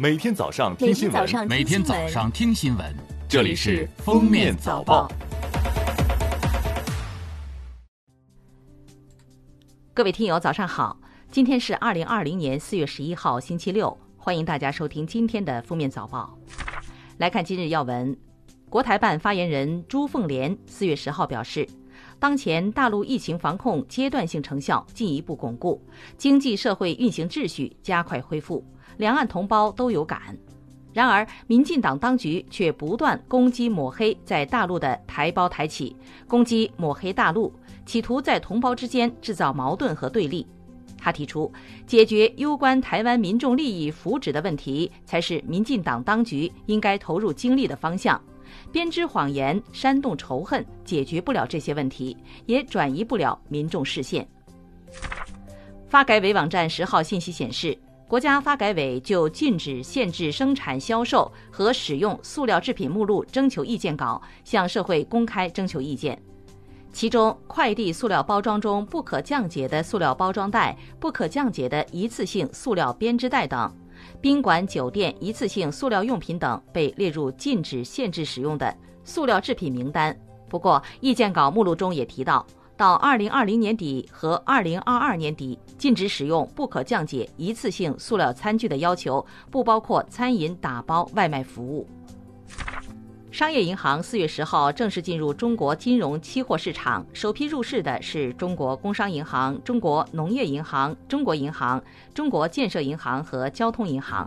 每天早上听新闻，每天早上听新闻，这里是《封面早报》。各位听友，早上好！今天是二零二零年四月十一号，星期六，欢迎大家收听今天的《封面早报》。来看今日要闻，国台办发言人朱凤莲四月十号表示。当前大陆疫情防控阶段性成效进一步巩固，经济社会运行秩序加快恢复，两岸同胞都有感。然而，民进党当局却不断攻击抹黑在大陆的台胞台企，攻击抹黑大陆，企图在同胞之间制造矛盾和对立。他提出，解决攸关台湾民众利益福祉的问题，才是民进党当局应该投入精力的方向。编织谎言、煽动仇恨，解决不了这些问题，也转移不了民众视线。发改委网站十号信息显示，国家发改委就禁止、限制生产、销售和使用塑料制品目录征求意见稿向社会公开征求意见。其中，快递塑料包装中不可降解的塑料包装袋、不可降解的一次性塑料编织袋等。宾馆、酒店一次性塑料用品等被列入禁止、限制使用的塑料制品名单。不过，意见稿目录中也提到，到二零二零年底和二零二二年底，禁止使用不可降解一次性塑料餐具的要求不包括餐饮打包、外卖服务。商业银行四月十号正式进入中国金融期货市场，首批入市的是中国工商银行、中国农业银行、中国银行、中国建设银行和交通银行。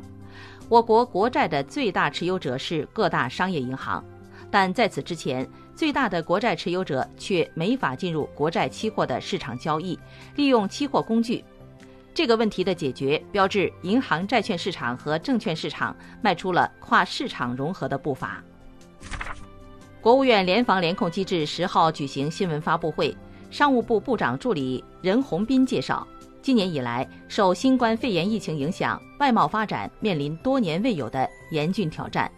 我国国债的最大持有者是各大商业银行，但在此之前，最大的国债持有者却没法进入国债期货的市场交易，利用期货工具。这个问题的解决，标志银行债券市场和证券市场迈出了跨市场融合的步伐。国务院联防联控机制十号举行新闻发布会，商务部部长助理任宏斌介绍，今年以来受新冠肺炎疫情影响，外贸发展面临多年未有的严峻挑战。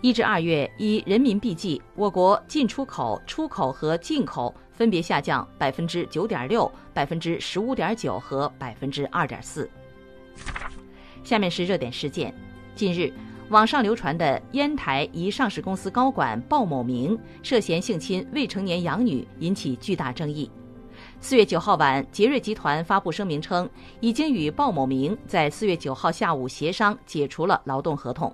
一至二月，以人民币计，我国进出口、出口和进口分别下降百分之九点六、百分之十五点九和百分之二点四。下面是热点事件，近日。网上流传的烟台一上市公司高管鲍某明涉嫌性侵未成年养女，引起巨大争议。四月九号晚，杰瑞集团发布声明称，已经与鲍某明在四月九号下午协商解除了劳动合同。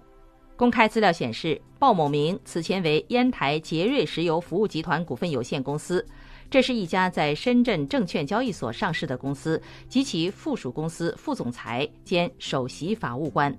公开资料显示，鲍某明此前为烟台杰瑞石油服务集团股份有限公司，这是一家在深圳证券交易所上市的公司及其附属公司副总裁兼首席法务官。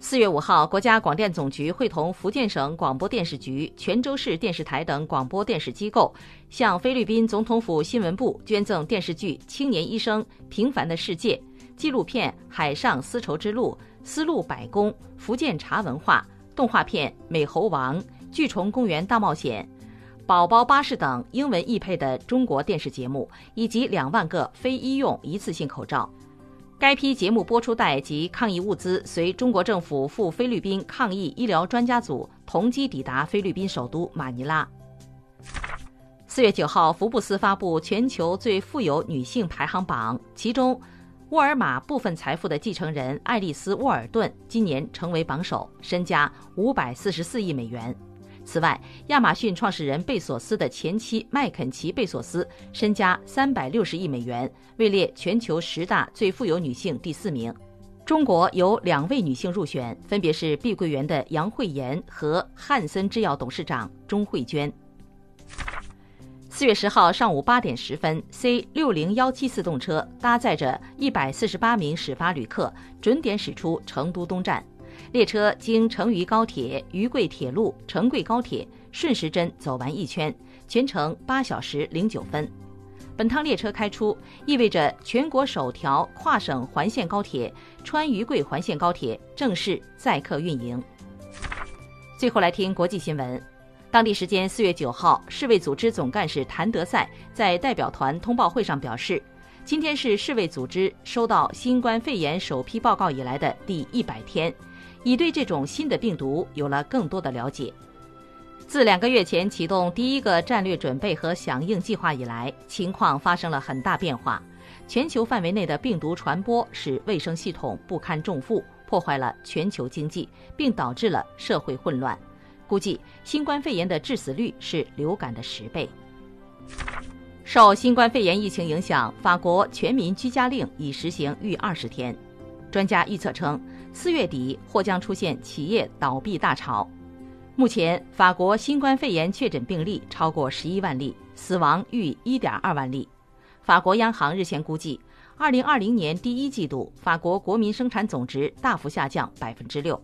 四月五号，国家广电总局会同福建省广播电视局、泉州市电视台等广播电视机构，向菲律宾总统府新闻部捐赠电视剧《青年医生平凡的世界》、纪录片《海上丝绸之路》、丝路百工、福建茶文化、动画片《美猴王》、《巨虫公园大冒险》、《宝宝巴士》等英文译配的中国电视节目，以及两万个非医用一次性口罩。该批节目播出带及抗疫物资随中国政府赴菲律宾抗疫医疗专家组同机抵达菲律宾首都马尼拉。四月九号，福布斯发布全球最富有女性排行榜，其中，沃尔玛部分财富的继承人爱丽丝·沃尔顿今年成为榜首，身家五百四十四亿美元。此外，亚马逊创始人贝索斯的前妻麦肯齐·贝索斯身家三百六十亿美元，位列全球十大最富有女性第四名。中国有两位女性入选，分别是碧桂园的杨惠妍和汉森制药董事长钟慧娟。四月十号上午八点十分，C 六零幺七次动车搭载着一百四十八名始发旅客，准点驶出成都东站。列车经成渝高铁、渝贵铁路、成贵高铁顺时针走完一圈，全程八小时零九分。本趟列车开出，意味着全国首条跨省环线高铁——川渝贵环线高铁正式载客运营。最后来听国际新闻。当地时间四月九号，世卫组织总干事谭德赛在代表团通报会上表示，今天是世卫组织收到新冠肺炎首批报告以来的第一百天。已对这种新的病毒有了更多的了解。自两个月前启动第一个战略准备和响应计划以来，情况发生了很大变化。全球范围内的病毒传播使卫生系统不堪重负，破坏了全球经济，并导致了社会混乱。估计新冠肺炎的致死率是流感的十倍。受新冠肺炎疫情影响，法国全民居家令已实行逾二十天。专家预测称，四月底或将出现企业倒闭大潮。目前，法国新冠肺炎确诊病例超过十一万例，死亡逾一点二万例。法国央行日前估计，二零二零年第一季度法国国民生产总值大幅下降百分之六。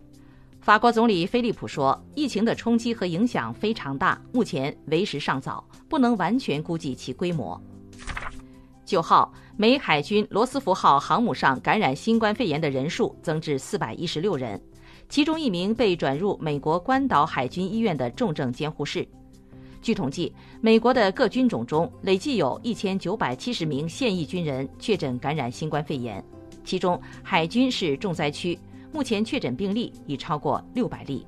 法国总理菲利普说：“疫情的冲击和影响非常大，目前为时尚早，不能完全估计其规模。”九号，美海军罗斯福号航母上感染新冠肺炎的人数增至四百一十六人，其中一名被转入美国关岛海军医院的重症监护室。据统计，美国的各军种中累计有一千九百七十名现役军人确诊感染新冠肺炎，其中海军是重灾区。目前确诊病例已超过六百例。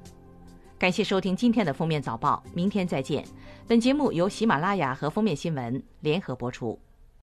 感谢收听今天的封面早报，明天再见。本节目由喜马拉雅和封面新闻联合播出。